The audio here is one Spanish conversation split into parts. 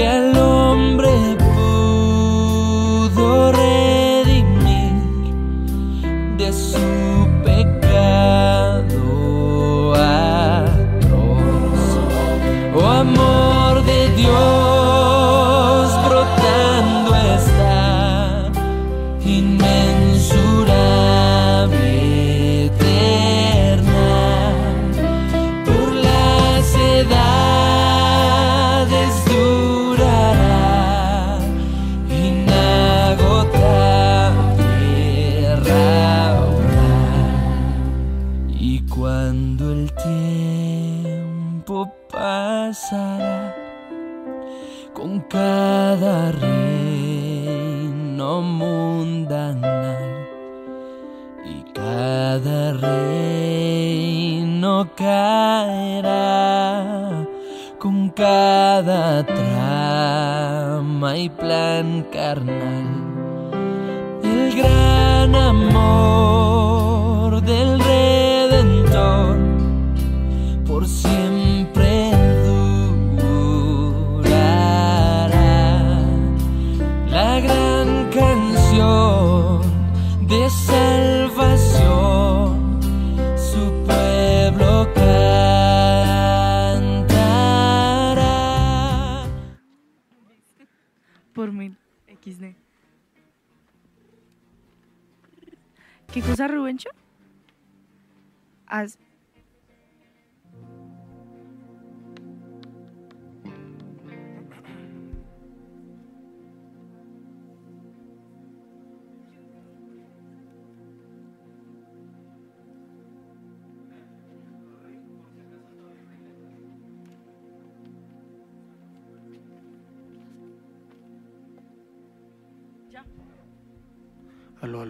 que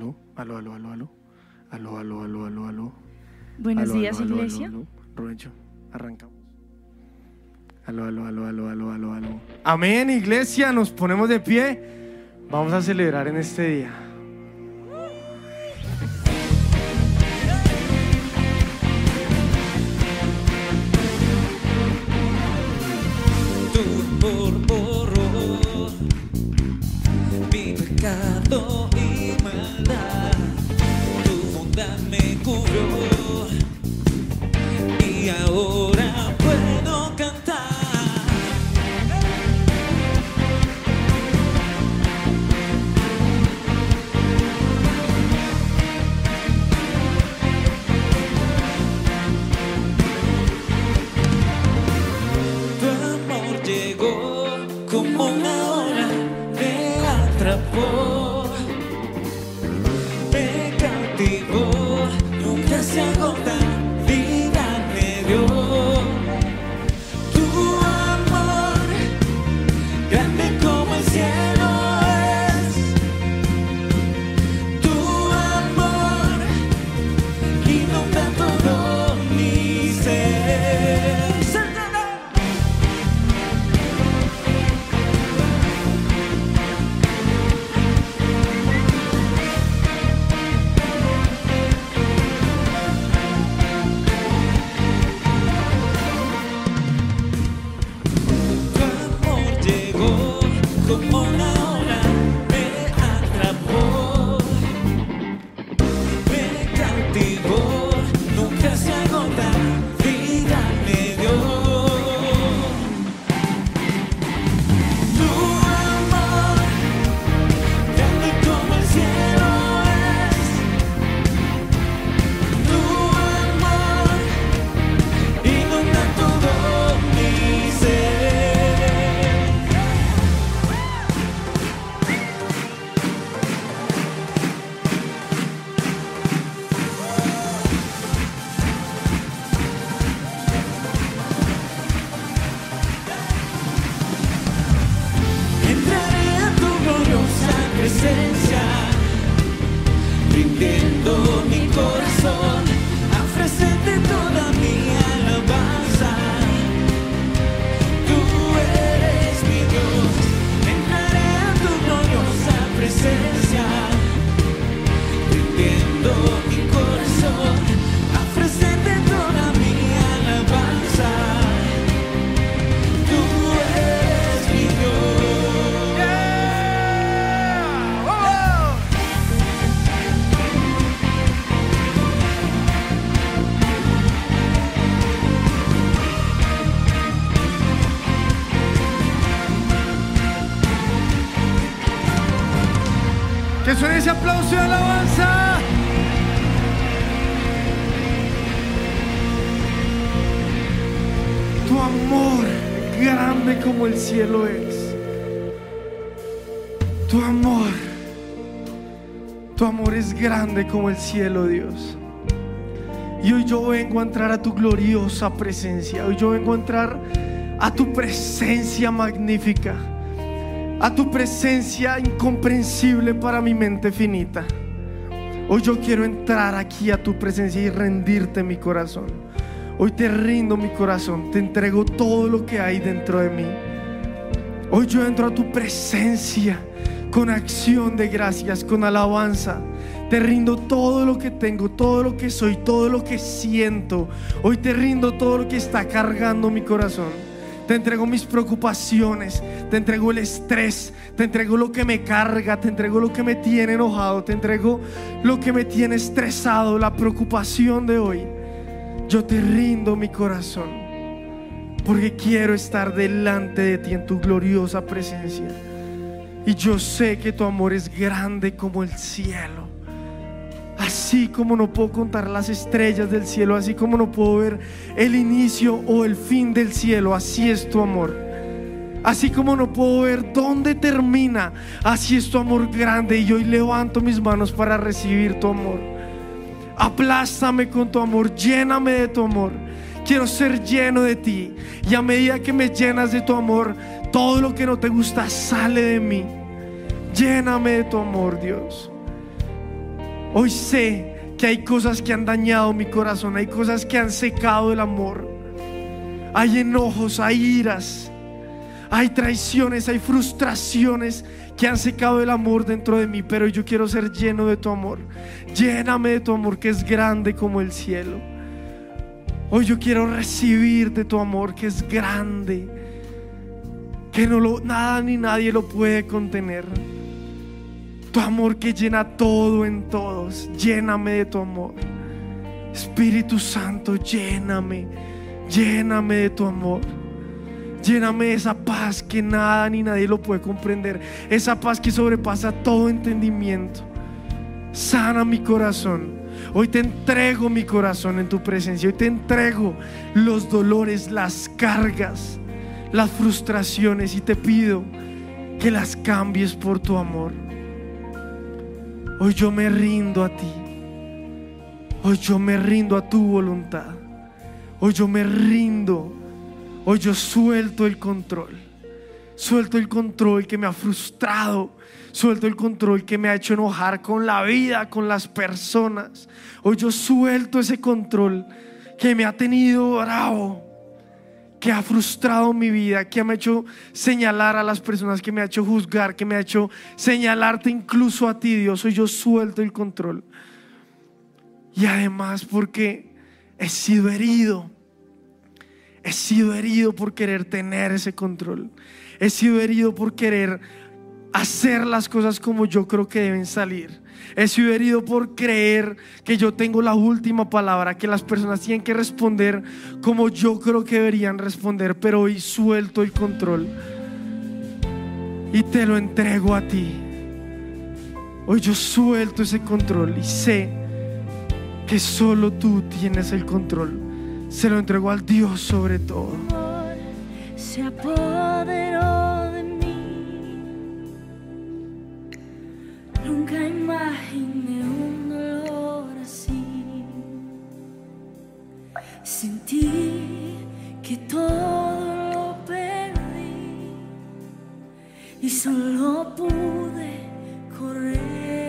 Aló, aló, aló, aló, aló, aló. Aló, aló, aló, aló. Buenos Aló, días, aló, iglesia. aló, aló. Rubencho, arrancamos. Aló, aló, aló, aló, aló, aló, aló. Amén, iglesia, nos ponemos de pie. Vamos a celebrar en este día. Alabanza. Tu amor, grande como el cielo es. Tu amor, tu amor es grande como el cielo, Dios. Y hoy yo vengo a entrar a tu gloriosa presencia. Hoy yo vengo a entrar a tu presencia magnífica a tu presencia incomprensible para mi mente finita. Hoy yo quiero entrar aquí a tu presencia y rendirte mi corazón. Hoy te rindo mi corazón, te entrego todo lo que hay dentro de mí. Hoy yo entro a tu presencia con acción de gracias, con alabanza. Te rindo todo lo que tengo, todo lo que soy, todo lo que siento. Hoy te rindo todo lo que está cargando mi corazón. Te entrego mis preocupaciones, te entrego el estrés, te entrego lo que me carga, te entrego lo que me tiene enojado, te entrego lo que me tiene estresado, la preocupación de hoy. Yo te rindo mi corazón, porque quiero estar delante de ti en tu gloriosa presencia. Y yo sé que tu amor es grande como el cielo. Así como no puedo contar las estrellas del cielo, así como no puedo ver el inicio o el fin del cielo, así es tu amor. Así como no puedo ver dónde termina, así es tu amor grande. Y hoy levanto mis manos para recibir tu amor. Aplástame con tu amor, lléname de tu amor. Quiero ser lleno de ti. Y a medida que me llenas de tu amor, todo lo que no te gusta sale de mí. Lléname de tu amor, Dios. Hoy sé que hay cosas que han dañado mi corazón, hay cosas que han secado el amor. Hay enojos, hay iras, hay traiciones, hay frustraciones que han secado el amor dentro de mí, pero yo quiero ser lleno de tu amor. Lléname de tu amor que es grande como el cielo. Hoy yo quiero recibir de tu amor que es grande, que no lo, nada ni nadie lo puede contener. Tu amor que llena todo en todos. Lléname de tu amor. Espíritu Santo, lléname. Lléname de tu amor. Lléname de esa paz que nada ni nadie lo puede comprender. Esa paz que sobrepasa todo entendimiento. Sana mi corazón. Hoy te entrego mi corazón en tu presencia. Hoy te entrego los dolores, las cargas, las frustraciones y te pido que las cambies por tu amor. Hoy yo me rindo a ti. Hoy yo me rindo a tu voluntad. Hoy yo me rindo. Hoy yo suelto el control. Suelto el control que me ha frustrado. Suelto el control que me ha hecho enojar con la vida, con las personas. Hoy yo suelto ese control que me ha tenido bravo, que ha frustrado mi vida, que me ha hecho señalar a las personas, que me ha hecho juzgar, que me ha hecho señalarte incluso a ti, Dios. Hoy yo suelto el control. Y además porque he sido herido. He sido herido por querer tener ese control. He sido herido por querer hacer las cosas como yo creo que deben salir. He sido herido por creer que yo tengo la última palabra, que las personas tienen que responder como yo creo que deberían responder, pero hoy suelto el control y te lo entrego a ti. Hoy yo suelto ese control y sé que solo tú tienes el control. Se lo entrego al Dios sobre todo. se apoderó Nunca imaginé un dolor así. Sentí que todo lo perdí y solo pude correr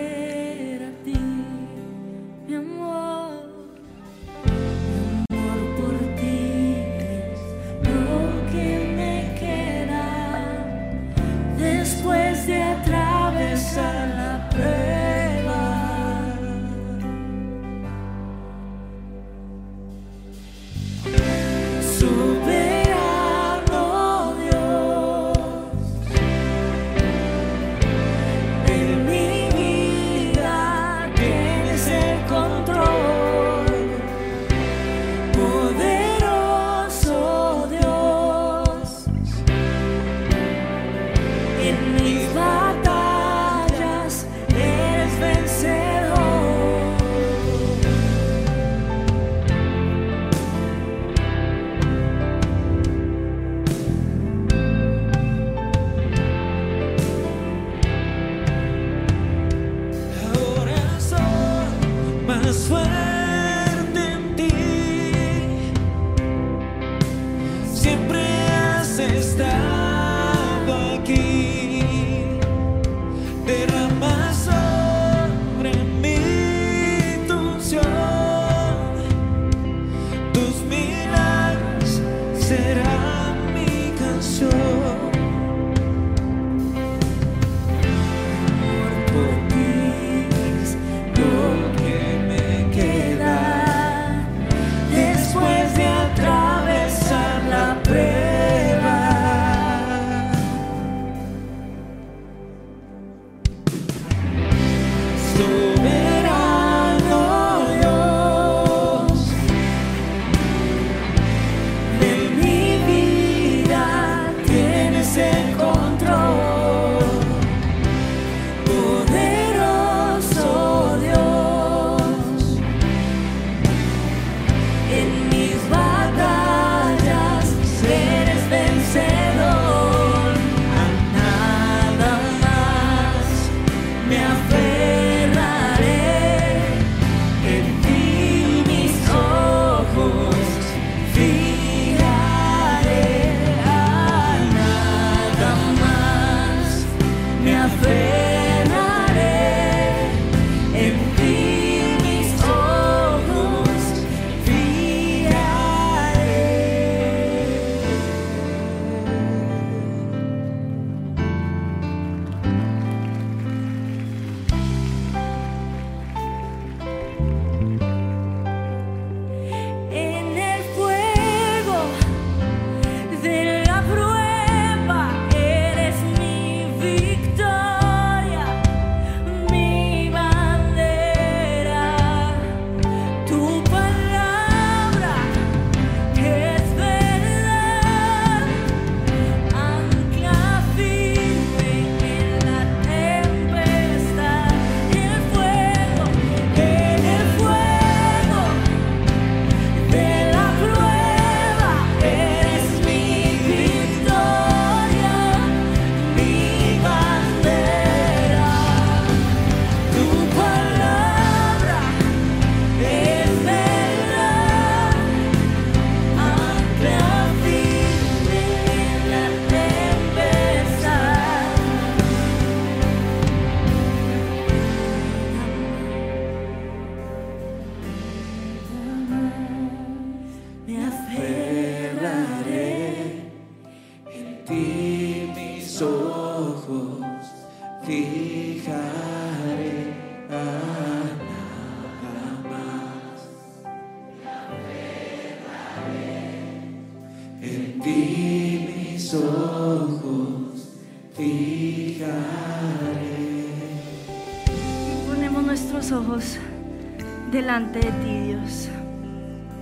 delante de ti, Dios,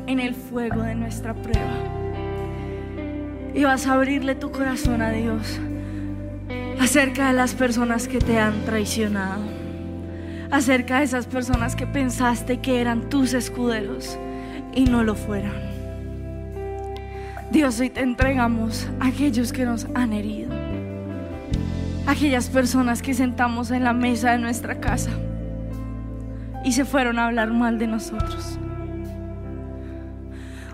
en el fuego de nuestra prueba. Y vas a abrirle tu corazón a Dios acerca de las personas que te han traicionado, acerca de esas personas que pensaste que eran tus escuderos y no lo fueron. Dios, hoy te entregamos a aquellos que nos han herido, aquellas personas que sentamos en la mesa de nuestra casa y se fueron a hablar mal de nosotros.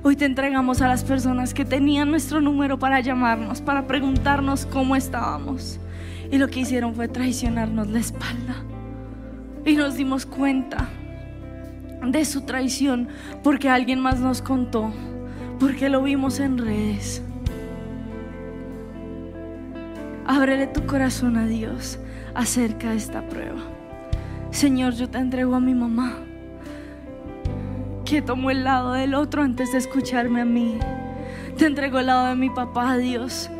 Hoy te entregamos a las personas que tenían nuestro número para llamarnos, para preguntarnos cómo estábamos. Y lo que hicieron fue traicionarnos la espalda. Y nos dimos cuenta de su traición porque alguien más nos contó, porque lo vimos en redes. Ábrele tu corazón a Dios acerca de esta prueba. Señor, yo te entrego a mi mamá, que tomó el lado del otro antes de escucharme a mí. Te entrego el lado de mi papá, Dios,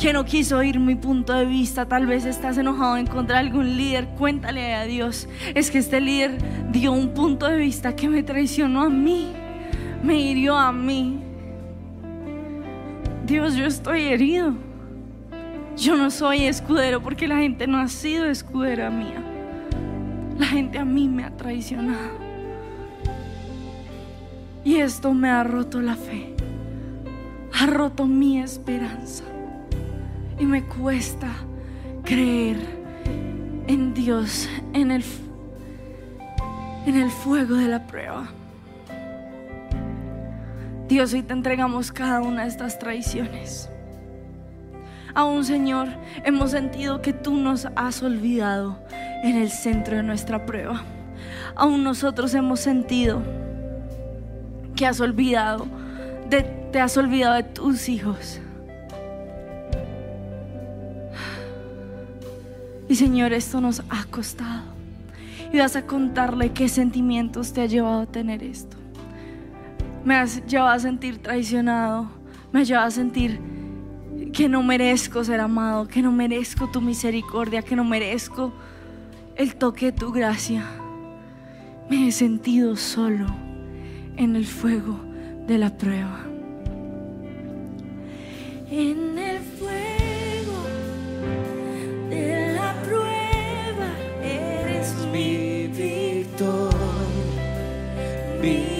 que no quiso oír mi punto de vista. Tal vez estás enojado en contra de algún líder. Cuéntale a Dios. Es que este líder dio un punto de vista que me traicionó a mí, me hirió a mí. Dios, yo estoy herido. Yo no soy escudero porque la gente no ha sido escudera mía. La gente a mí me ha traicionado. Y esto me ha roto la fe. Ha roto mi esperanza. Y me cuesta creer en Dios, en el, en el fuego de la prueba. Dios, hoy te entregamos cada una de estas traiciones. Aún, Señor, hemos sentido que tú nos has olvidado en el centro de nuestra prueba. Aún nosotros hemos sentido que has olvidado, de, te has olvidado de tus hijos. Y Señor, esto nos ha costado. Y vas a contarle qué sentimientos te ha llevado a tener esto. Me has llevado a sentir traicionado. Me has llevado a sentir que no merezco ser amado, que no merezco tu misericordia, que no merezco el toque de tu gracia. Me he sentido solo en el fuego de la prueba. En el fuego de la prueba eres mi victor, mi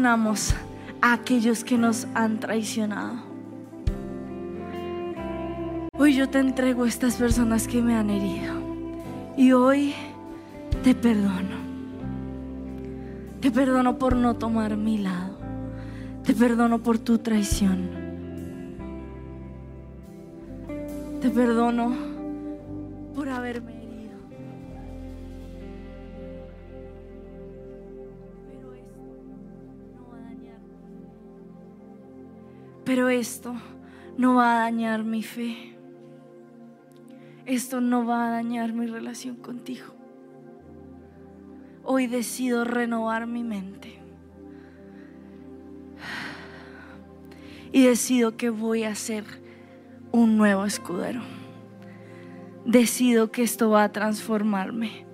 perdonamos a aquellos que nos han traicionado. Hoy yo te entrego a estas personas que me han herido. Y hoy te perdono. Te perdono por no tomar mi lado. Te perdono por tu traición. Te perdono Pero esto no va a dañar mi fe. Esto no va a dañar mi relación contigo. Hoy decido renovar mi mente. Y decido que voy a ser un nuevo escudero. Decido que esto va a transformarme.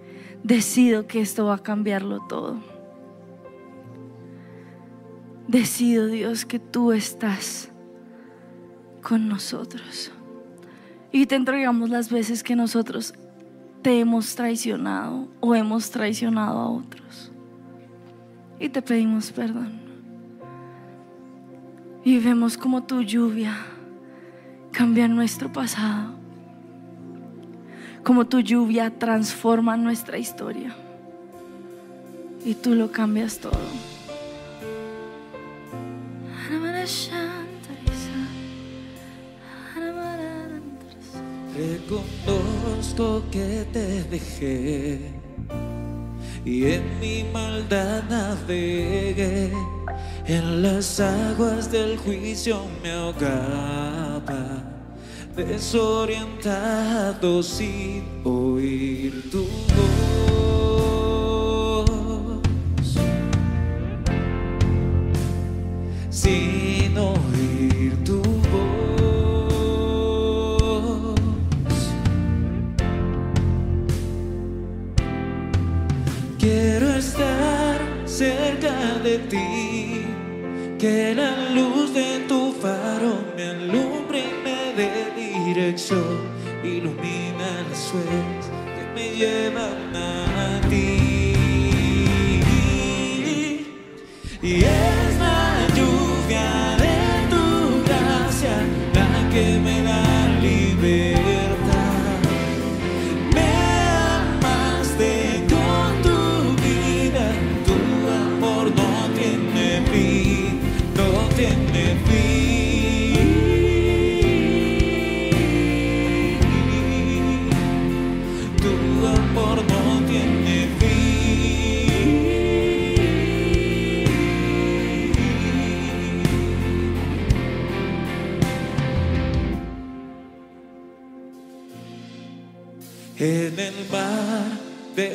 Decido que esto va a cambiarlo todo. Decido, Dios, que tú estás con nosotros. Y te entregamos las veces que nosotros te hemos traicionado o hemos traicionado a otros. Y te pedimos perdón. Y vemos como tu lluvia cambia nuestro pasado. Como tu lluvia transforma nuestra historia. Y tú lo cambias todo. Reconozco que te dejé y en mi maldad navegué. En las aguas del juicio me ahogaba, desorientado sin oír tu voz. Sin cerca de ti, que la luz de tu faro me alumbre y me dé dirección, ilumina las sueños que me llevan a ti. Y es la lluvia de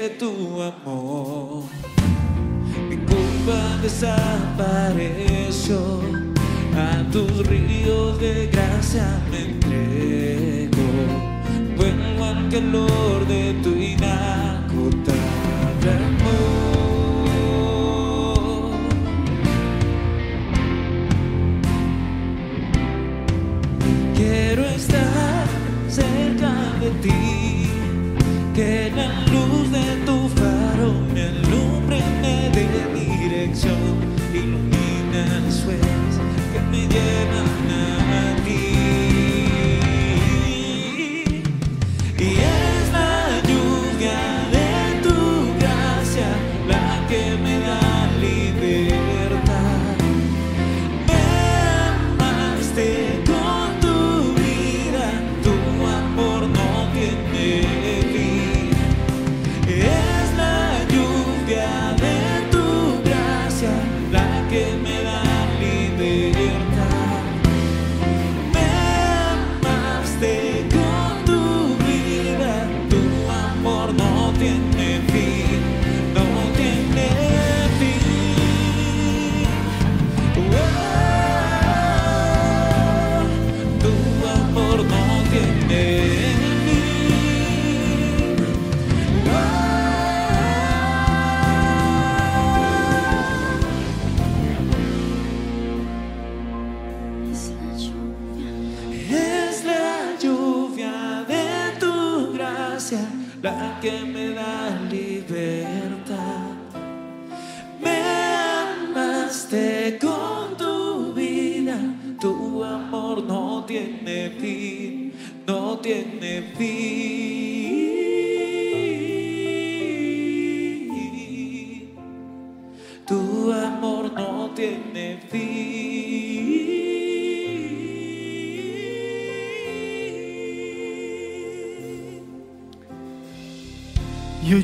tu amor. Mi culpa desapareció, a tus ríos de gracia me entrego. Vuelvo al calor de tu inagotable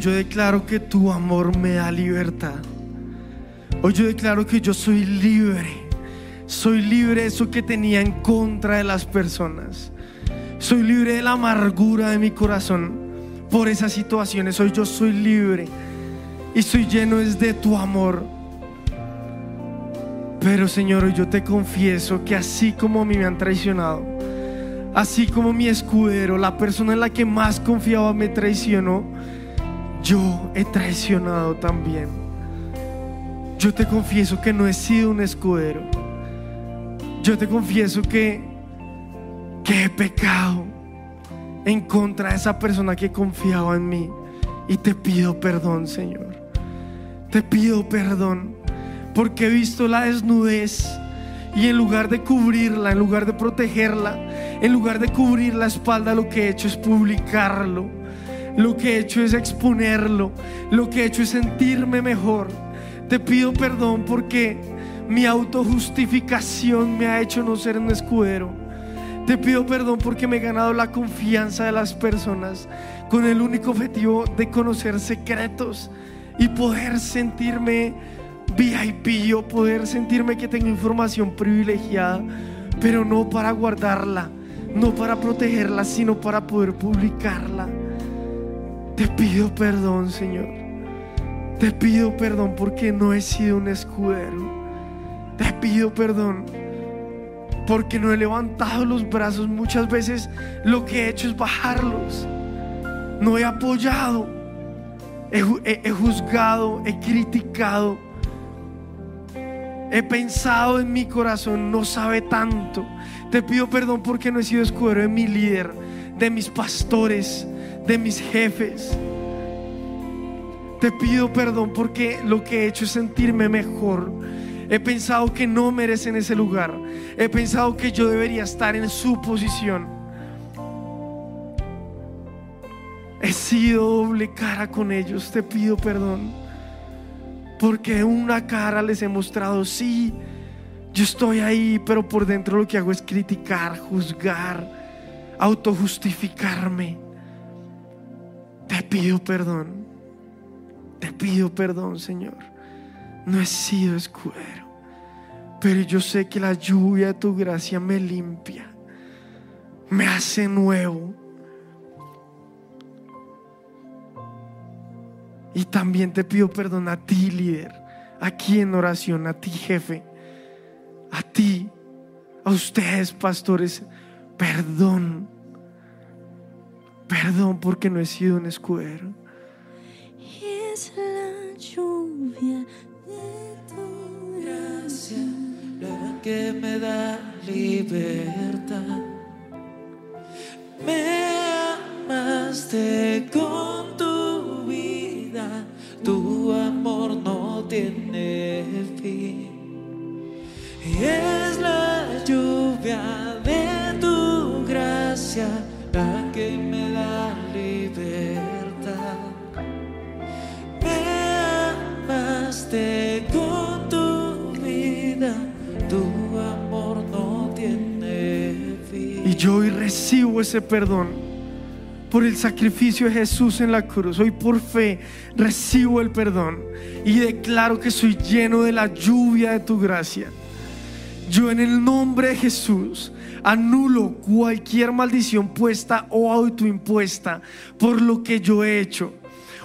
yo declaro que tu amor me da libertad. Hoy yo declaro que yo soy libre. Soy libre de eso que tenía en contra de las personas. Soy libre de la amargura de mi corazón por esas situaciones. Hoy yo soy libre y soy lleno es de tu amor. Pero Señor, hoy yo te confieso que así como a mí me han traicionado, así como mi escudero, la persona en la que más confiaba me traicionó, yo he traicionado también. Yo te confieso que no he sido un escudero. Yo te confieso que, que he pecado en contra de esa persona que confiaba en mí. Y te pido perdón, Señor. Te pido perdón porque he visto la desnudez y en lugar de cubrirla, en lugar de protegerla, en lugar de cubrir la espalda, lo que he hecho es publicarlo. Lo que he hecho es exponerlo. Lo que he hecho es sentirme mejor. Te pido perdón porque mi autojustificación me ha hecho no ser un escudero. Te pido perdón porque me he ganado la confianza de las personas con el único objetivo de conocer secretos y poder sentirme VIP o poder sentirme que tengo información privilegiada, pero no para guardarla, no para protegerla, sino para poder publicarla. Te pido perdón, Señor. Te pido perdón porque no he sido un escudero. Te pido perdón porque no he levantado los brazos. Muchas veces lo que he hecho es bajarlos. No he apoyado. He, he juzgado, he criticado. He pensado en mi corazón, no sabe tanto. Te pido perdón porque no he sido escudero de mi líder, de mis pastores, de mis jefes. Te pido perdón porque lo que he hecho es sentirme mejor. He pensado que no merecen ese lugar. He pensado que yo debería estar en su posición. He sido doble cara con ellos. Te pido perdón. Porque una cara les he mostrado, sí, yo estoy ahí, pero por dentro lo que hago es criticar, juzgar, autojustificarme. Te pido perdón. Te pido perdón, Señor. No he sido escudero, pero yo sé que la lluvia de tu gracia me limpia, me hace nuevo. Y también te pido perdón a ti, líder, aquí en oración, a ti, jefe, a ti, a ustedes, pastores, perdón. Perdón porque no he sido un escudero. Es la lluvia de tu gracia la que me da libertad. Me amaste con tu vida, tu amor no tiene fin. Es la lluvia de tu gracia la que me da libertad. Me amaste con tu vida, tu amor no tiene fin. Y yo hoy recibo ese perdón por el sacrificio de Jesús en la cruz. Hoy por fe recibo el perdón y declaro que soy lleno de la lluvia de tu gracia. Yo en el nombre de Jesús anulo cualquier maldición puesta o autoimpuesta por lo que yo he hecho.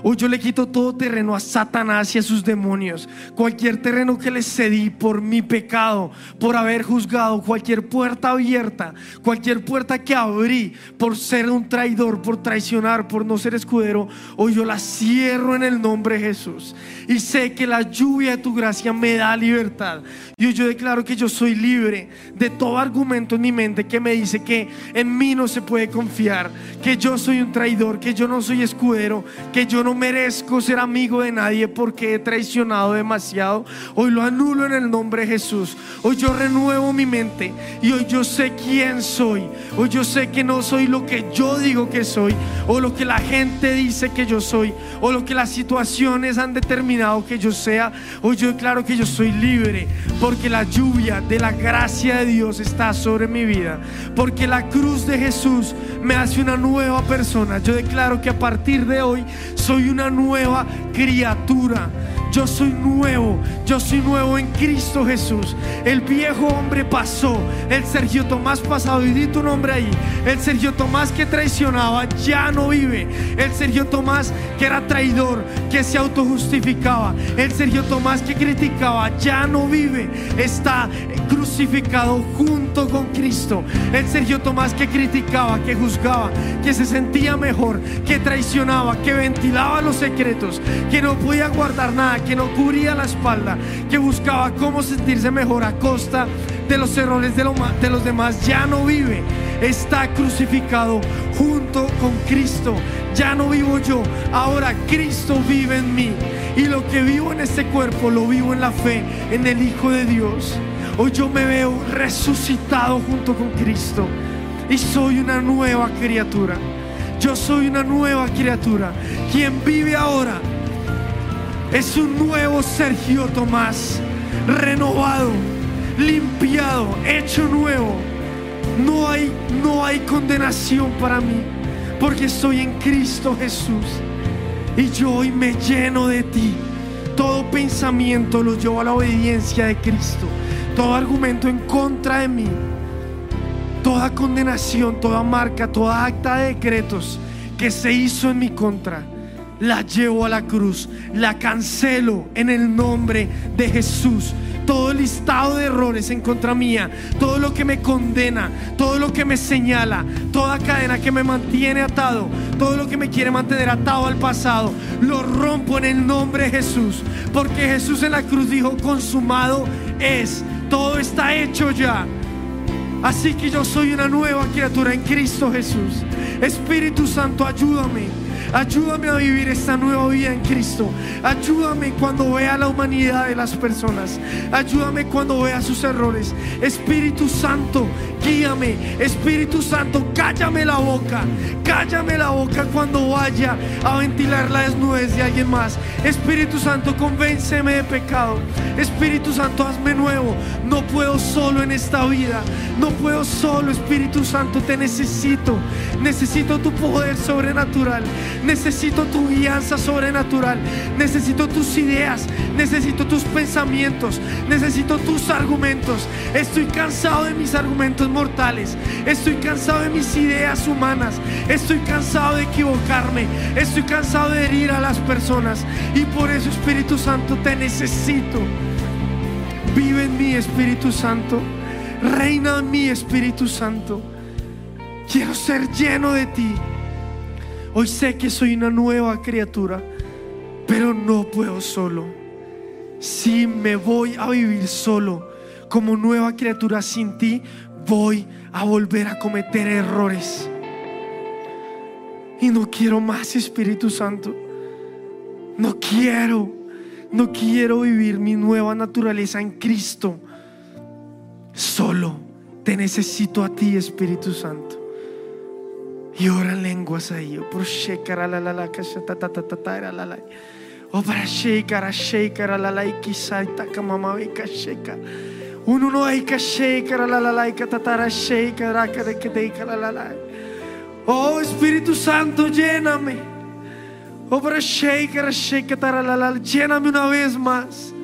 Hoy yo le quito todo terreno a Satanás y a sus demonios. Cualquier terreno que les cedí por mi pecado, por haber juzgado, cualquier puerta abierta, cualquier puerta que abrí por ser un traidor, por traicionar, por no ser escudero, hoy yo la cierro en el nombre de Jesús. Y sé que la lluvia de tu gracia me da libertad. Y hoy yo declaro que yo soy libre de todo argumento en mi mente que me dice que en mí no se puede confiar, que yo soy un traidor, que yo no soy escudero, que yo yo no merezco ser amigo de nadie porque he traicionado demasiado. Hoy lo anulo en el nombre de Jesús. Hoy yo renuevo mi mente y hoy yo sé quién soy. Hoy yo sé que no soy lo que yo digo que soy o lo que la gente dice que yo soy o lo que las situaciones han determinado que yo sea. Hoy yo declaro que yo soy libre porque la lluvia de la gracia de Dios está sobre mi vida. Porque la cruz de Jesús me hace una nueva persona. Yo declaro que a partir de hoy soy una nueva criatura. Yo soy nuevo, yo soy nuevo en Cristo Jesús. El viejo hombre pasó, el Sergio Tomás pasado, y di tu nombre ahí. El Sergio Tomás que traicionaba ya no vive. El Sergio Tomás que era traidor, que se autojustificaba. El Sergio Tomás que criticaba ya no vive. Está crucificado junto con Cristo. El Sergio Tomás que criticaba, que juzgaba, que se sentía mejor, que traicionaba, que ventilaba los secretos, que no podía guardar nada, que no cubría la espalda, que buscaba cómo sentirse mejor a costa de los errores de, de los demás, ya no vive. Está crucificado junto con Cristo. Ya no vivo yo, ahora Cristo vive en mí. Y lo que vivo en este cuerpo lo vivo en la fe, en el Hijo de Dios. Hoy yo me veo resucitado junto con Cristo y soy una nueva criatura. Yo soy una nueva criatura. Quien vive ahora es un nuevo Sergio Tomás, renovado, limpiado, hecho nuevo. No hay, no hay condenación para mí, porque estoy en Cristo Jesús. Y yo hoy me lleno de ti. Todo pensamiento lo llevo a la obediencia de Cristo. Todo argumento en contra de mí. Toda condenación, toda marca, toda acta de decretos que se hizo en mi contra, la llevo a la cruz, la cancelo en el nombre de Jesús. Todo el listado de errores en contra mía, todo lo que me condena, todo lo que me señala, toda cadena que me mantiene atado, todo lo que me quiere mantener atado al pasado, lo rompo en el nombre de Jesús. Porque Jesús en la cruz dijo, consumado es, todo está hecho ya. Así que yo soy una nueva criatura en Cristo Jesús. Espíritu Santo, ayúdame. Ayúdame a vivir esta nueva vida en Cristo. Ayúdame cuando vea la humanidad de las personas. Ayúdame cuando vea sus errores. Espíritu Santo, guíame. Espíritu Santo, cállame la boca. Cállame la boca cuando vaya a ventilar la desnudez de alguien más. Espíritu Santo, convénceme de pecado. Espíritu Santo, hazme nuevo. No puedo solo en esta vida. No puedo solo, Espíritu Santo, te necesito. Necesito tu poder sobrenatural. Necesito tu guianza sobrenatural. Necesito tus ideas. Necesito tus pensamientos. Necesito tus argumentos. Estoy cansado de mis argumentos mortales. Estoy cansado de mis ideas humanas. Estoy cansado de equivocarme. Estoy cansado de herir a las personas. Y por eso, Espíritu Santo, te necesito. Vive en mí, Espíritu Santo. Reina en mí, Espíritu Santo. Quiero ser lleno de ti. Hoy sé que soy una nueva criatura, pero no puedo solo. Si me voy a vivir solo como nueva criatura sin ti, voy a volver a cometer errores. Y no quiero más, Espíritu Santo. No quiero, no quiero vivir mi nueva naturaleza en Cristo. Solo te necesito a ti, Espíritu Santo. e ora lenguas ahí. Obra shekara shekara la laiki mamãe que shekara. Uno no que shekara la la laika tatara shekara kadekedeika la la la. Oh Espírito Santo, lléname. Obra shekara shekara la la lléname uma vez más.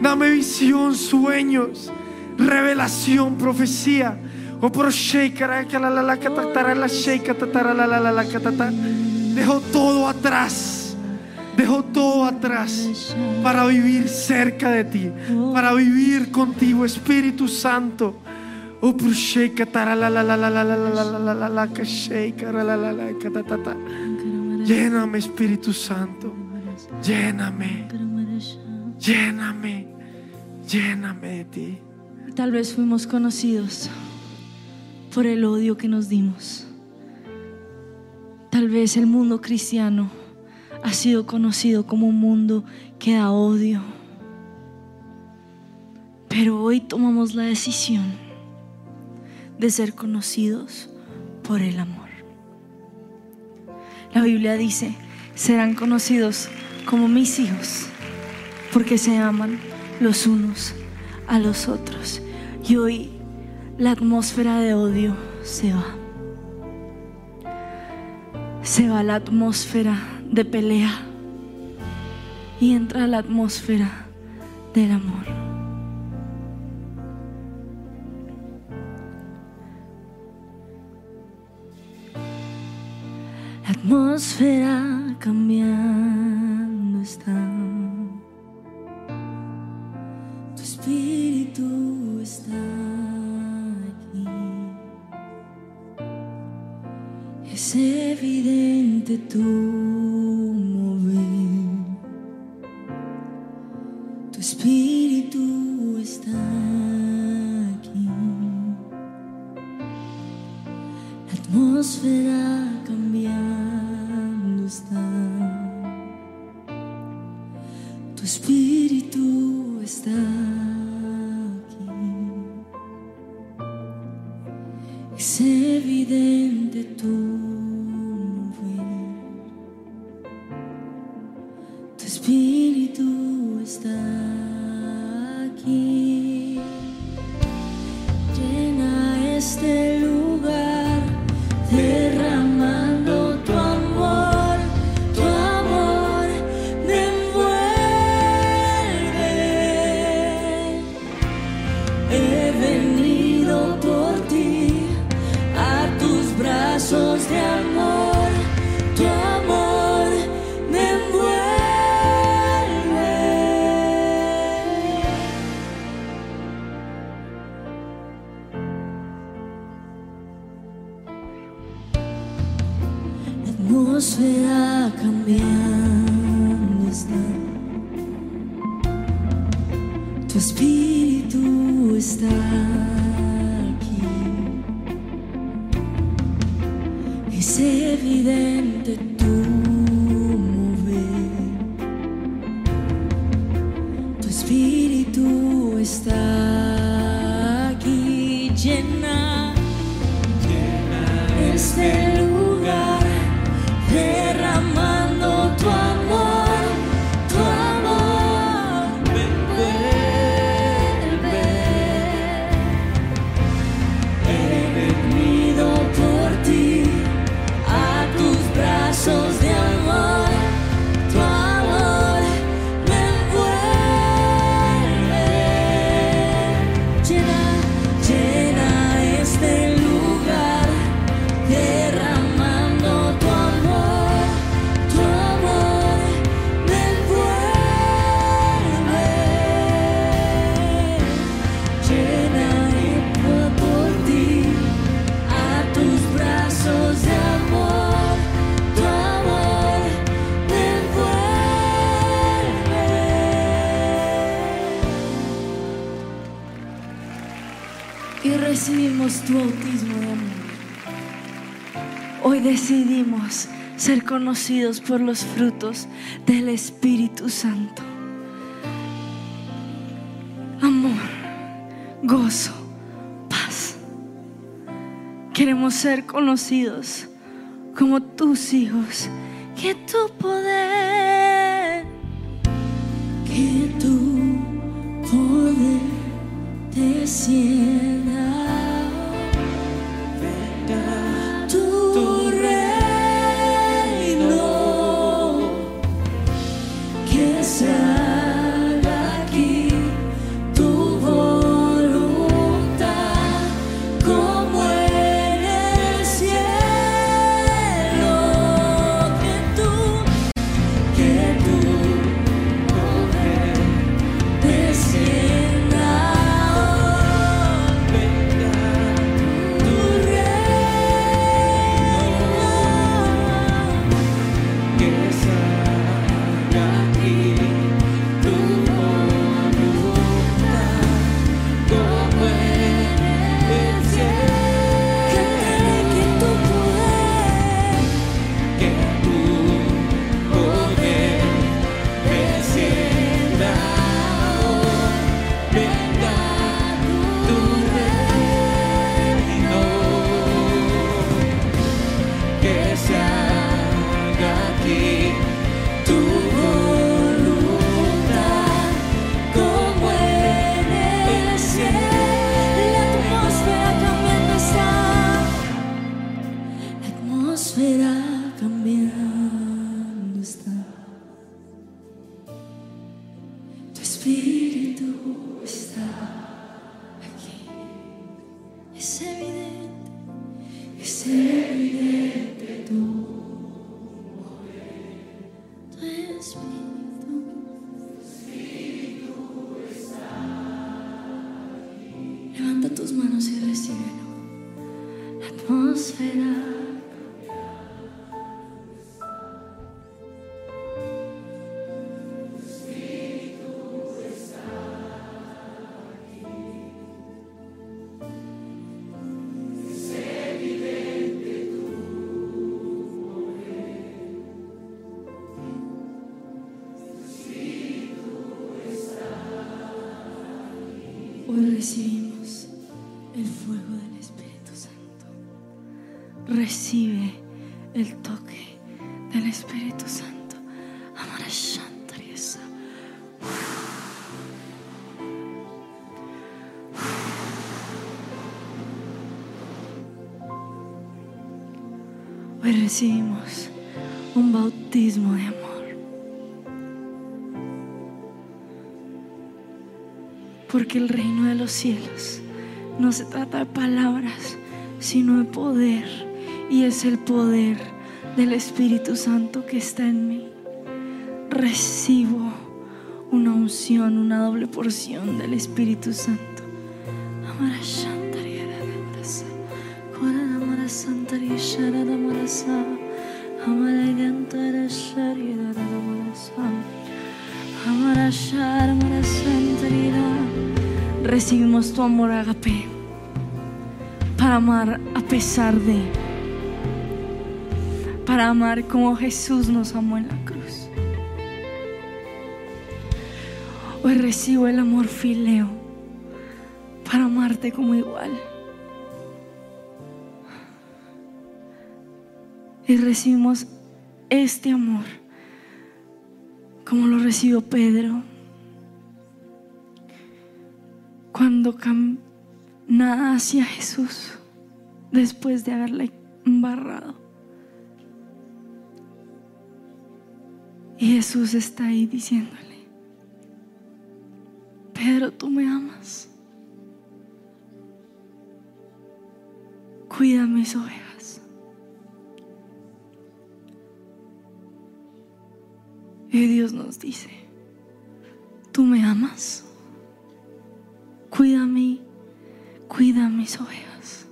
Dame visión, sonhos revelação profecia Dejó todo atrás. Dejó todo atrás para vivir cerca de ti, para vivir contigo, Espíritu Santo. Lléname, Espíritu Santo. Lléname. Lléname. Lléname de ti. Tal vez fuimos conocidos por el odio que nos dimos. Tal vez el mundo cristiano ha sido conocido como un mundo que da odio. Pero hoy tomamos la decisión de ser conocidos por el amor. La Biblia dice, serán conocidos como mis hijos, porque se aman los unos a los otros. Y hoy la atmósfera de odio se va. Se va la atmósfera de pelea y entra la atmósfera del amor. La atmósfera cambiando está. Es evidente tu mover. Tu espíritu está aquí. La atmósfera atmósfera cambiando está. Tu espíritu está aquí. Es evidente conocidos por los frutos del Espíritu Santo. Amor, gozo, paz. Queremos ser conocidos como tus hijos. Que tu poder, que tu poder descienda. Recibimos un bautismo de amor. Porque el reino de los cielos no se trata de palabras, sino de poder. Y es el poder del Espíritu Santo que está en mí. Recibo una unción, una doble porción del Espíritu Santo. Amara Recibimos tu amor, Agape, para amar a pesar de, para amar como Jesús nos amó en la cruz. Hoy recibo el amor fileo para amarte como igual. Y recibimos este amor como lo recibió Pedro cuando cam- nada hacia Jesús después de haberle embarrado. Y Jesús está ahí diciéndole, Pedro, tú me amas. Cuida mis ovejas. Y Dios nos dice, tú me amas. Cuida mí, cuida mis ovejas.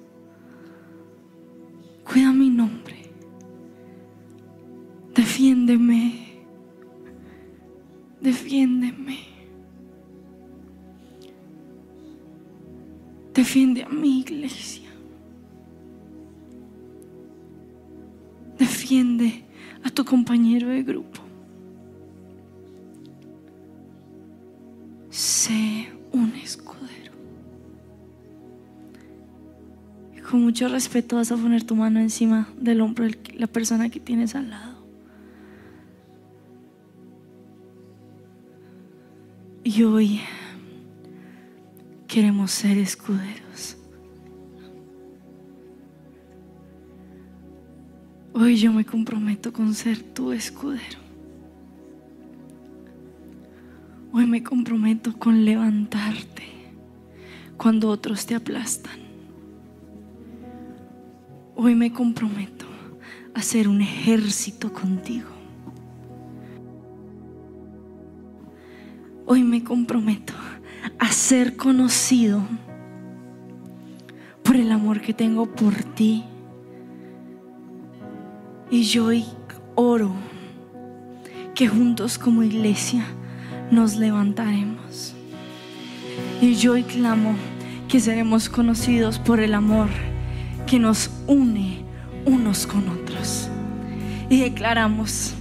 Cuida mi nombre. Defiéndeme. Defiéndeme. Defiende a mi iglesia. Defiende a tu compañero de grupo. Mucho respeto vas a poner tu mano encima del hombro de la persona que tienes al lado. Y hoy queremos ser escuderos. Hoy yo me comprometo con ser tu escudero. Hoy me comprometo con levantarte cuando otros te aplastan. Hoy me comprometo a ser un ejército contigo. Hoy me comprometo a ser conocido por el amor que tengo por ti. Y yo hoy oro que juntos como iglesia nos levantaremos. Y yo hoy clamo que seremos conocidos por el amor que nos une unos con otros. Y declaramos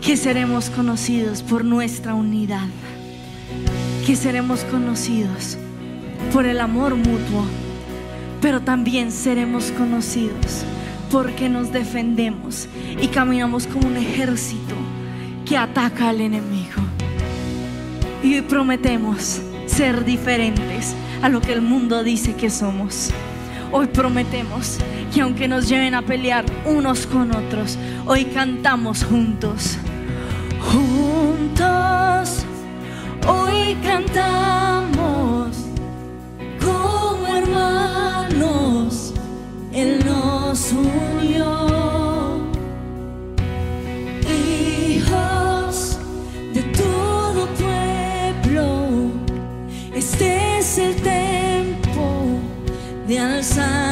que seremos conocidos por nuestra unidad, que seremos conocidos por el amor mutuo, pero también seremos conocidos porque nos defendemos y caminamos como un ejército que ataca al enemigo. Y prometemos ser diferentes a lo que el mundo dice que somos. Hoy prometemos que aunque nos lleven a pelear unos con otros, hoy cantamos juntos. Juntos, hoy cantamos como hermanos. Él nos unió. de alzar.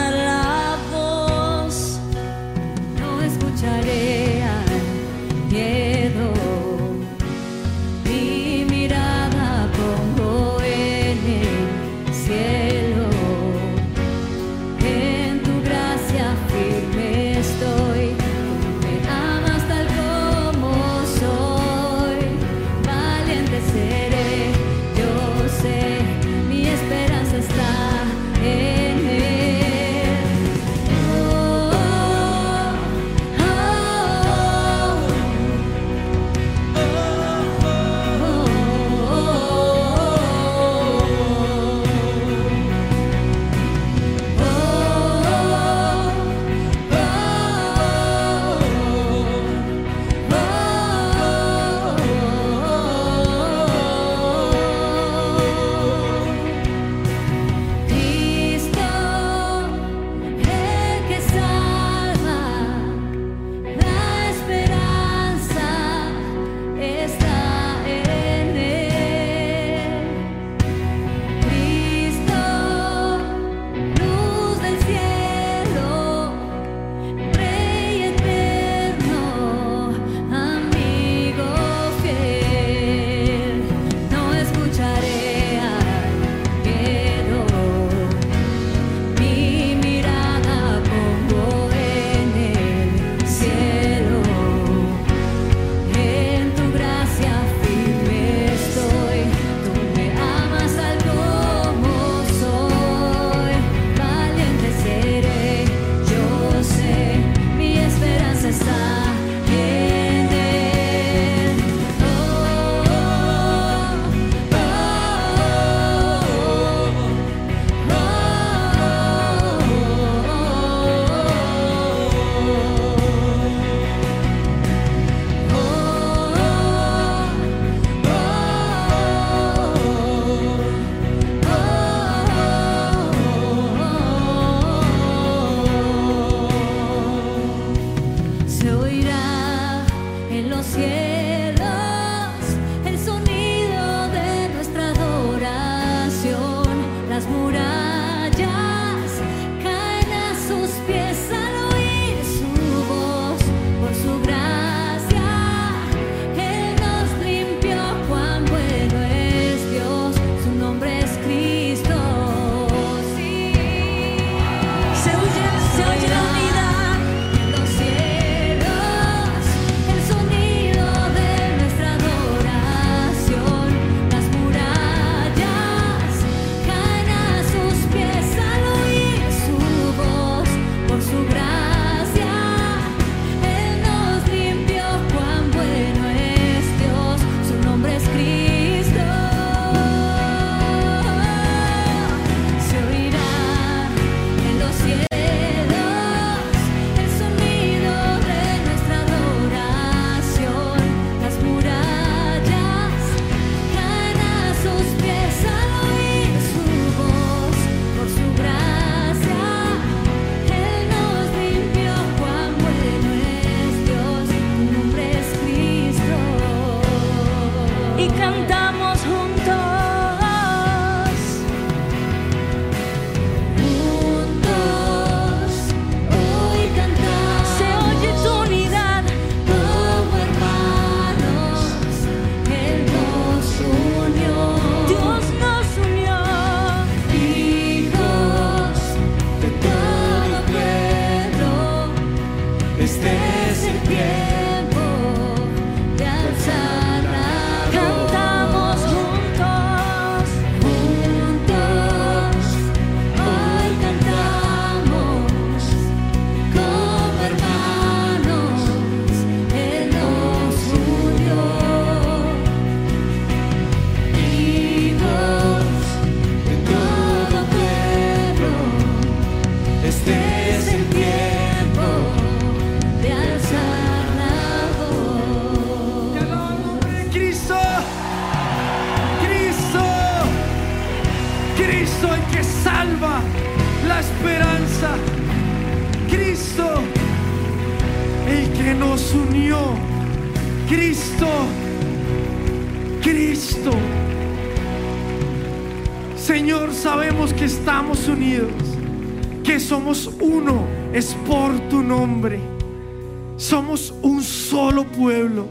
Somos un solo pueblo.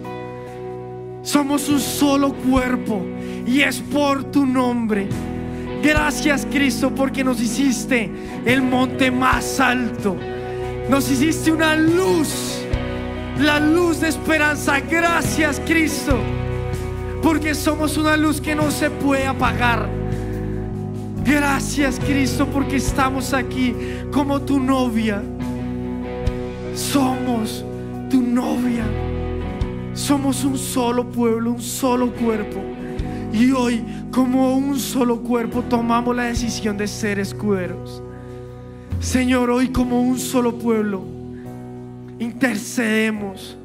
Somos un solo cuerpo y es por tu nombre. Gracias Cristo porque nos hiciste el monte más alto. Nos hiciste una luz, la luz de esperanza. Gracias Cristo porque somos una luz que no se puede apagar. Gracias Cristo porque estamos aquí como tu novia. Somos tu novia. Somos un solo pueblo, un solo cuerpo. Y hoy, como un solo cuerpo, tomamos la decisión de ser escuderos. Señor, hoy como un solo pueblo, intercedemos.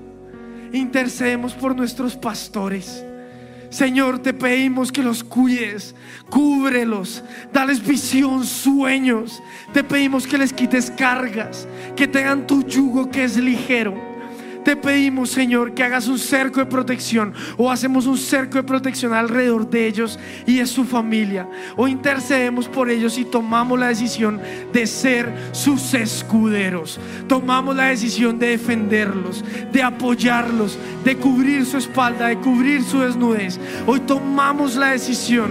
Intercedemos por nuestros pastores. Señor, te pedimos que los cuides, cúbrelos, dales visión, sueños. Te pedimos que les quites cargas, que tengan tu yugo que es ligero. Te pedimos, Señor, que hagas un cerco de protección o hacemos un cerco de protección alrededor de ellos y de su familia. O intercedemos por ellos y tomamos la decisión de ser sus escuderos. Tomamos la decisión de defenderlos, de apoyarlos, de cubrir su espalda, de cubrir su desnudez. Hoy tomamos la decisión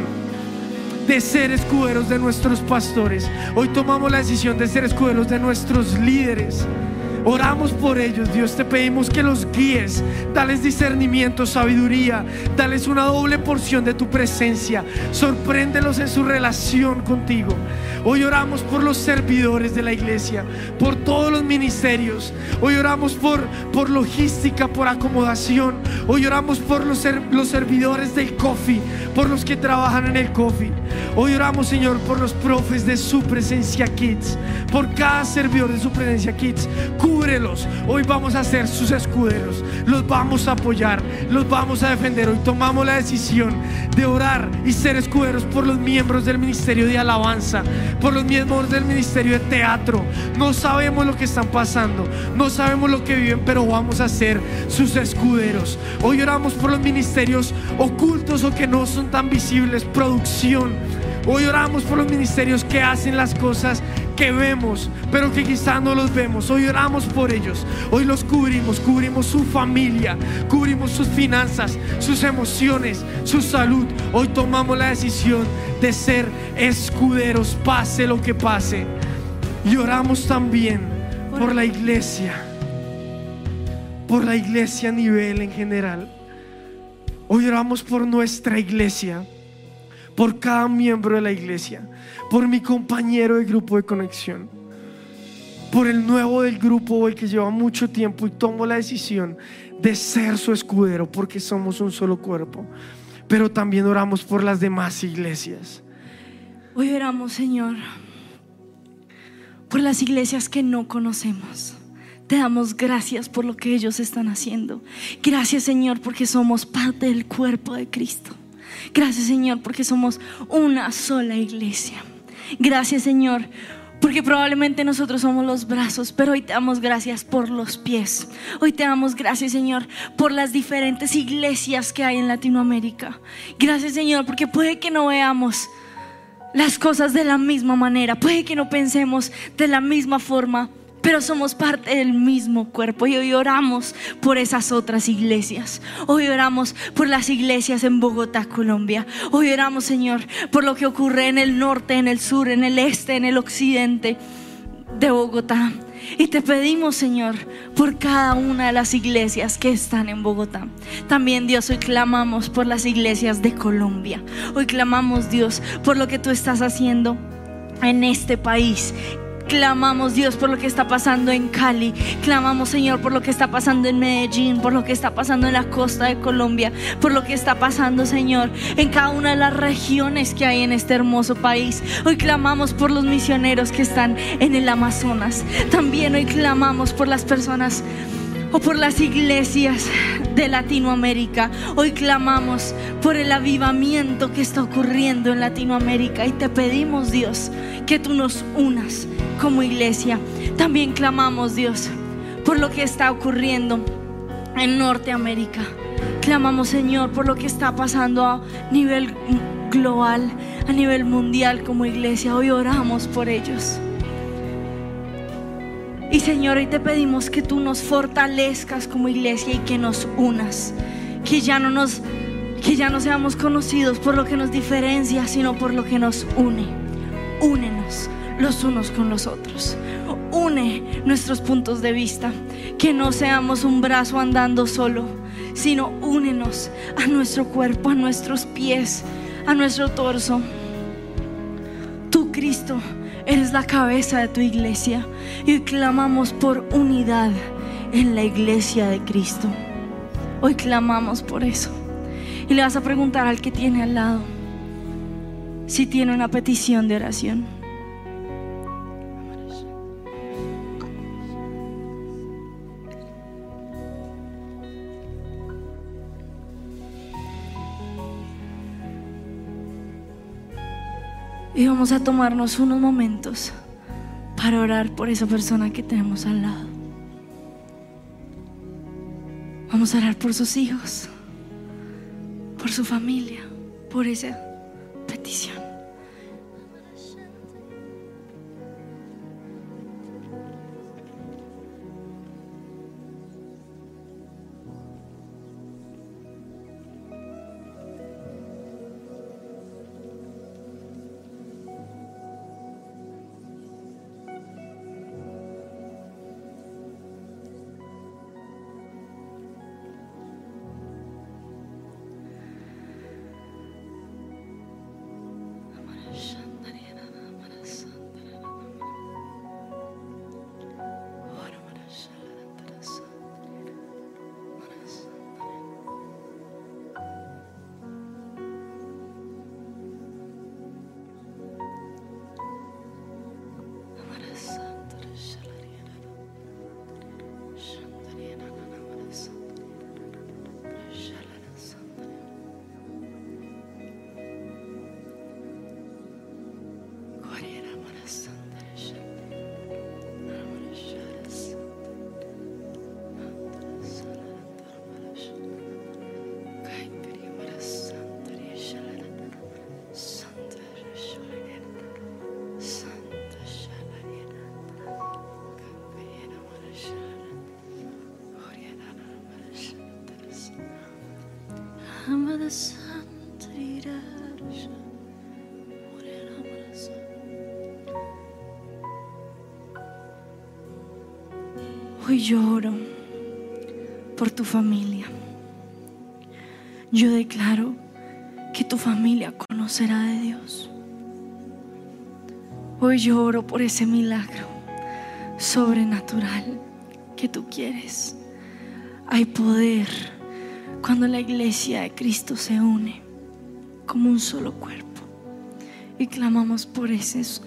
de ser escuderos de nuestros pastores. Hoy tomamos la decisión de ser escuderos de nuestros líderes. Oramos por ellos, Dios, te pedimos que los guíes, dales discernimiento, sabiduría, dales una doble porción de tu presencia, sorpréndelos en su relación contigo. Hoy oramos por los servidores de la iglesia, por todos los ministerios. Hoy oramos por, por logística, por acomodación. Hoy oramos por los, los servidores del coffee, por los que trabajan en el coffee. Hoy oramos, Señor, por los profes de su presencia kids, por cada servidor de su presencia kids. Cúbrelos. Hoy vamos a ser sus escuderos. Los vamos a apoyar, los vamos a defender. Hoy tomamos la decisión de orar y ser escuderos por los miembros del ministerio de alabanza, por los miembros del ministerio de teatro. No sabemos lo que están pasando, no sabemos lo que viven, pero vamos a ser sus escuderos. Hoy oramos por los ministerios ocultos o que no son tan visibles, producción. Hoy oramos por los ministerios que hacen las cosas que vemos, pero que quizá no los vemos. Hoy oramos por ellos. Hoy los cubrimos, cubrimos su familia, cubrimos sus finanzas, sus emociones, su salud. Hoy tomamos la decisión de ser escuderos, pase lo que pase. Y oramos también por la iglesia, por la iglesia a nivel en general. Hoy oramos por nuestra iglesia, por cada miembro de la iglesia, por mi compañero de grupo de conexión, por el nuevo del grupo, el que lleva mucho tiempo y tomo la decisión de ser su escudero porque somos un solo cuerpo. Pero también oramos por las demás iglesias. Hoy oramos, Señor, por las iglesias que no conocemos. Te damos gracias por lo que ellos están haciendo. Gracias, Señor, porque somos parte del cuerpo de Cristo. Gracias, Señor, porque somos una sola iglesia. Gracias, Señor, porque probablemente nosotros somos los brazos, pero hoy te damos gracias por los pies. Hoy te damos gracias, Señor, por las diferentes iglesias que hay en Latinoamérica. Gracias, Señor, porque puede que no veamos las cosas de la misma manera, puede que no pensemos de la misma forma, pero somos parte del mismo cuerpo y hoy oramos por esas otras iglesias. Hoy oramos por las iglesias en Bogotá, Colombia. Hoy oramos, Señor, por lo que ocurre en el norte, en el sur, en el este, en el occidente de Bogotá. Y te pedimos, Señor, por cada una de las iglesias que están en Bogotá. También, Dios, hoy clamamos por las iglesias de Colombia. Hoy clamamos, Dios, por lo que tú estás haciendo en este país. Clamamos Dios por lo que está pasando en Cali. Clamamos Señor por lo que está pasando en Medellín, por lo que está pasando en la costa de Colombia, por lo que está pasando Señor en cada una de las regiones que hay en este hermoso país. Hoy clamamos por los misioneros que están en el Amazonas. También hoy clamamos por las personas o por las iglesias de Latinoamérica. Hoy clamamos por el avivamiento que está ocurriendo en Latinoamérica y te pedimos, Dios, que tú nos unas como iglesia. También clamamos, Dios, por lo que está ocurriendo en Norteamérica. Clamamos, Señor, por lo que está pasando a nivel global, a nivel mundial como iglesia. Hoy oramos por ellos. Y Señor, hoy te pedimos que tú nos fortalezcas como iglesia y que nos unas. Que ya no nos que ya no seamos conocidos por lo que nos diferencia, sino por lo que nos une. Únenos los unos con los otros. Une nuestros puntos de vista. Que no seamos un brazo andando solo, sino únenos a nuestro cuerpo, a nuestros pies, a nuestro torso. Tú, Cristo, eres la cabeza de tu iglesia y clamamos por unidad en la iglesia de Cristo. Hoy clamamos por eso. Y le vas a preguntar al que tiene al lado si tiene una petición de oración. Y vamos a tomarnos unos momentos para orar por esa persona que tenemos al lado. Vamos a orar por sus hijos, por su familia, por esa petición. Familia. Yo declaro que tu familia conocerá de Dios. Hoy lloro por ese milagro sobrenatural que tú quieres. Hay poder cuando la iglesia de Cristo se une como un solo cuerpo y clamamos por esos,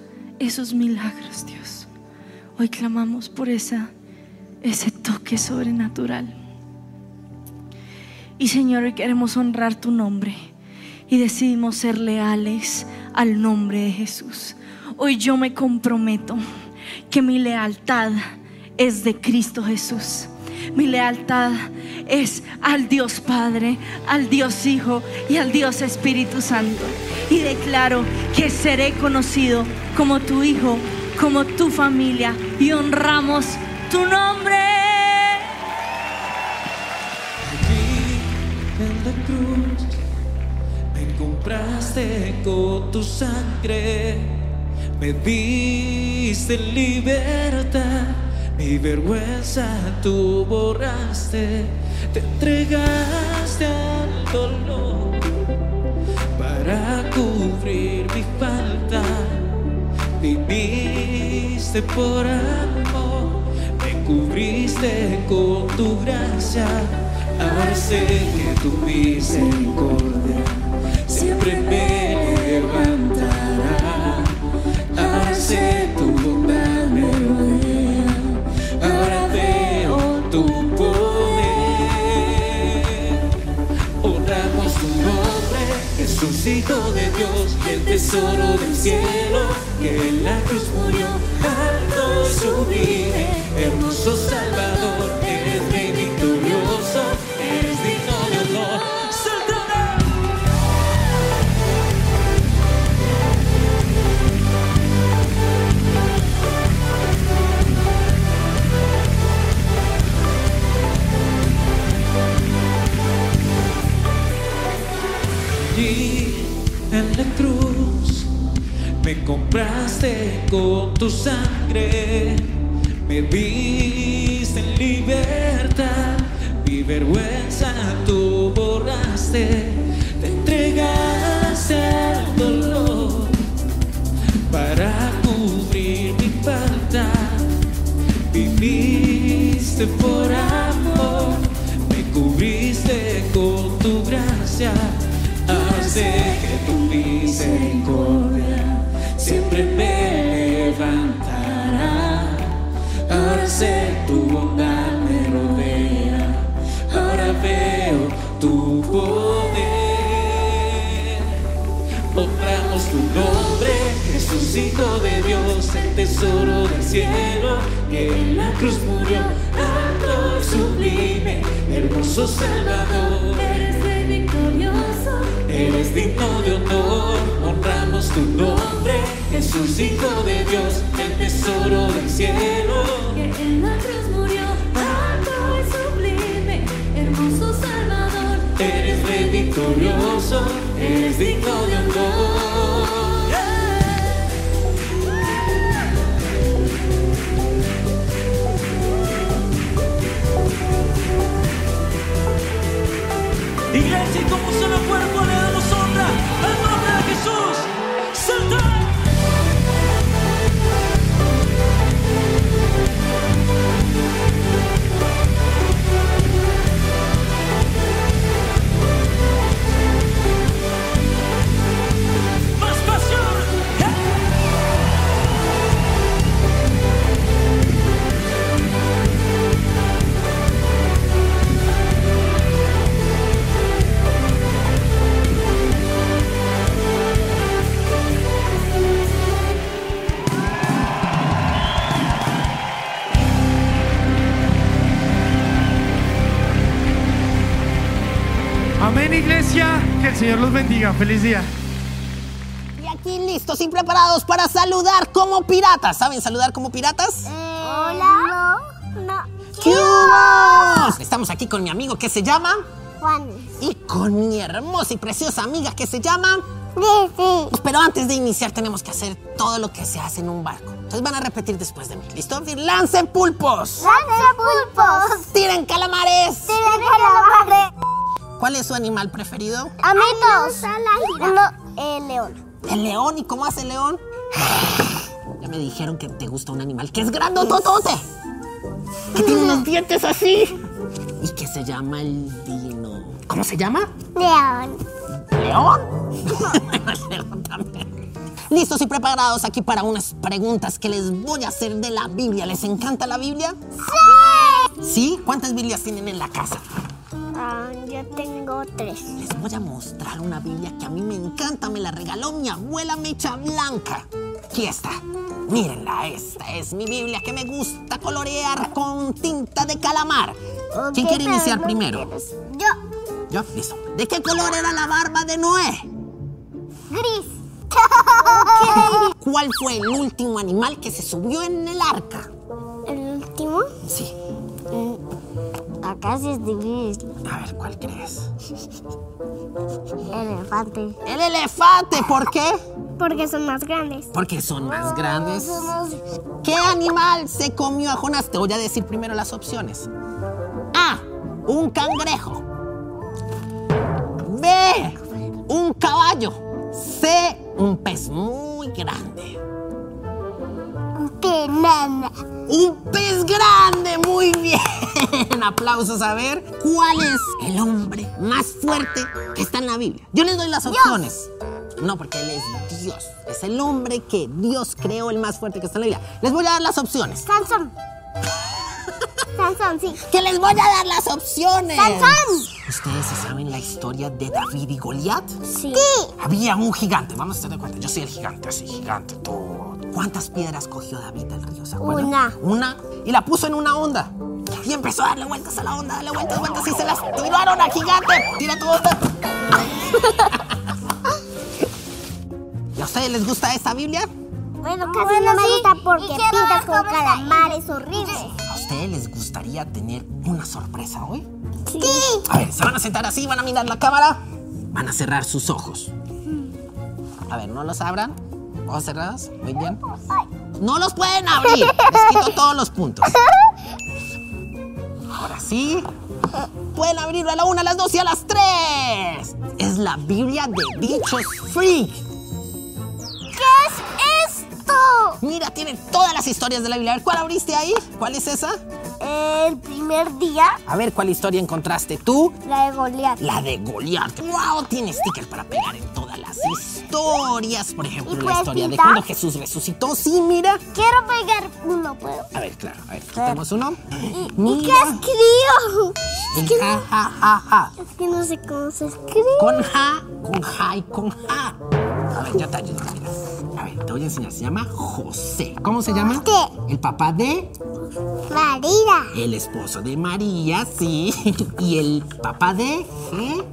milagros, Dios. Hoy clamamos por ese toque sobrenatural. Y Señor, hoy queremos honrar tu nombre y decidimos ser leales al nombre de Jesús. Hoy yo me comprometo que mi lealtad es de Cristo Jesús. Mi lealtad es al Dios Padre, al Dios Hijo y al Dios Espíritu Santo. Y declaro que seré conocido como tu Hijo, como tu familia y honramos tu nombre. Cruz me compraste con tu sangre, me diste libertad, mi vergüenza tú borraste, te entregaste al dolor para cubrir mi falta. Viviste por amor, me cubriste con tu gracia. Ahora sé que tu misericordia siempre me levantará. Ahora sé tu bondad me rodea. Ahora veo tu poder. Honramos tu nombre, Jesús Hijo de Dios, el tesoro del cielo, que en la cruz murió, alto y sublime, hermoso Salvador, eres en la cruz me compraste con tu sangre, me viste en tesoro del cielo, que en la cruz murió, alto y sublime, hermoso Salvador. Eres rey victorioso, Eres digno de honor, honramos tu nombre, Jesús Hijo de Dios, el tesoro del cielo. que en la cruz murió, alto y sublime, hermoso Salvador. Eres rey victorioso, eres digno de honor. El Señor los bendiga. Feliz día. Y aquí listos y preparados para saludar como piratas. ¿Saben saludar como piratas? Hola. No. ¿Qué hubo? Estamos aquí con mi amigo que se llama Juan. Y con mi hermosa y preciosa amiga que se llama... Sí, sí. Pero antes de iniciar tenemos que hacer todo lo que se hace en un barco. Entonces van a repetir después de mí. ¿Listo? ¡Lancen pulpos! ¡Lanza pulpos! ¡Tiren calamares! ¡Tiren calamares! ¿Cuál es su animal preferido? A mí me gusta la jirafa. el león. ¿El león? ¿Y cómo hace el león? Ya me dijeron que te gusta un animal que es grandototote. Que tiene unos dientes así. Y que se llama el dino. ¿Cómo se llama? León. ¿León? Bueno, el león también. ¿Listos y preparados aquí para unas preguntas que les voy a hacer de la Biblia? ¿Les encanta la Biblia? ¡Sí! ¿Sí? ¿Cuántas Biblias tienen en la casa? Ah, yo tengo tres. Les voy a mostrar una Biblia que a mí me encanta. Me la regaló mi abuela Mecha Blanca. Aquí está. Mírenla, esta es mi Biblia que me gusta colorear con tinta de calamar. ¿Quién quiere iniciar no primero? quieres. Yo. Yo, listo. ¿De qué color era la barba de Noé? Gris. ¿Cuál fue el último animal que se subió en el arca? El último. Sí. Acá sí es difícil. A ver, ¿cuál crees? Elefante. El elefante, ¿por qué? Porque son más grandes. Porque son más grandes. ¿Qué animal se comió a Jonás? Te voy a decir primero las opciones. A. Un cangrejo. B. Un caballo. C. Un pez muy grande. Banana. Un pez grande, muy bien. Aplausos a ver. ¿Cuál es el hombre más fuerte que está en la Biblia? Yo les doy las opciones. No, porque él es Dios. Es el hombre que Dios creó, el más fuerte que está en la Biblia. Les voy a dar las opciones. Sansón. Sansón, sí. ¡Que les voy a dar las opciones! Sansón. ¿Ustedes saben la historia de David y Goliat? Sí. Había un gigante, vamos a estar de cuenta. Yo soy el gigante, así, gigante, todo. ¿Cuántas piedras cogió David del río? ¿Se acuerdan? Una. Una. Y la puso en una onda. Y empezó a darle vueltas a la onda, darle vueltas, vueltas. Y se las tiraron al gigante. Tira tu onda. ¿Y a ustedes les gusta esta Biblia? Bueno, casi no me gusta porque pinta con calamares horribles. ¿A ustedes les gustaría tener una sorpresa hoy? Sí. A ver, se van a sentar así, van a mirar la cámara, van a cerrar sus ojos. A ver, no los abran. Ojos cerrados, muy bien. No los pueden abrir. Les quito todos los puntos. Ahora sí. Pueden abrirlo a la una, a las dos y a las tres. Es la Biblia de Bichos Freak. ¿Qué es esto? Mira, tiene todas las historias de la Biblia. A ver, ¿cuál abriste ahí? ¿Cuál es esa? El primer día, A ver, ¿cuál historia encontraste tú? la de Goliat. La de Goliat. ¡Wow! Tiene stickers para pegar en todas las historias. Por ejemplo, ¿Y la historia de cuando Jesús resucitó. Sí, mira. Quiero pegar uno, ¿puedo? A ver, claro. A ver, quitemos uno. ¿Y qué escribo? En ja, ja, ja, ja. Es que no sé cómo se escribe. Con ja, con ja y con ja. A ver, yo te ayudo, mira. A ver, te voy a enseñar. Se llama José. ¿Cómo se llama? José. El papá de... María. El esposo de María, sí. Y el papá de... ¿eh?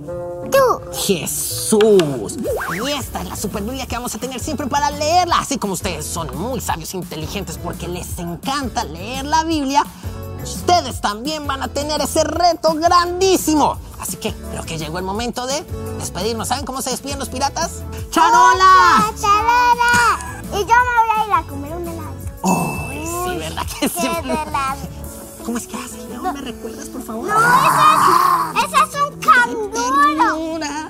Tú. Jesús. Y esta es la super Biblia que vamos a tener siempre para leerla. Así como ustedes son muy sabios e inteligentes porque les encanta leer la Biblia, ustedes también van a tener ese reto grandísimo. Así que creo que llegó el momento de despedirnos. ¿Saben cómo se despiden los piratas? ¡Charola! ¡Tarara! Y yo me voy a ir a comer un helado. ¡Ay, sí, verdad que sí! ¡Qué helado! ¿Cómo es que hace? ¿No me recuerdas, por favor? No, ese es, es un canguro.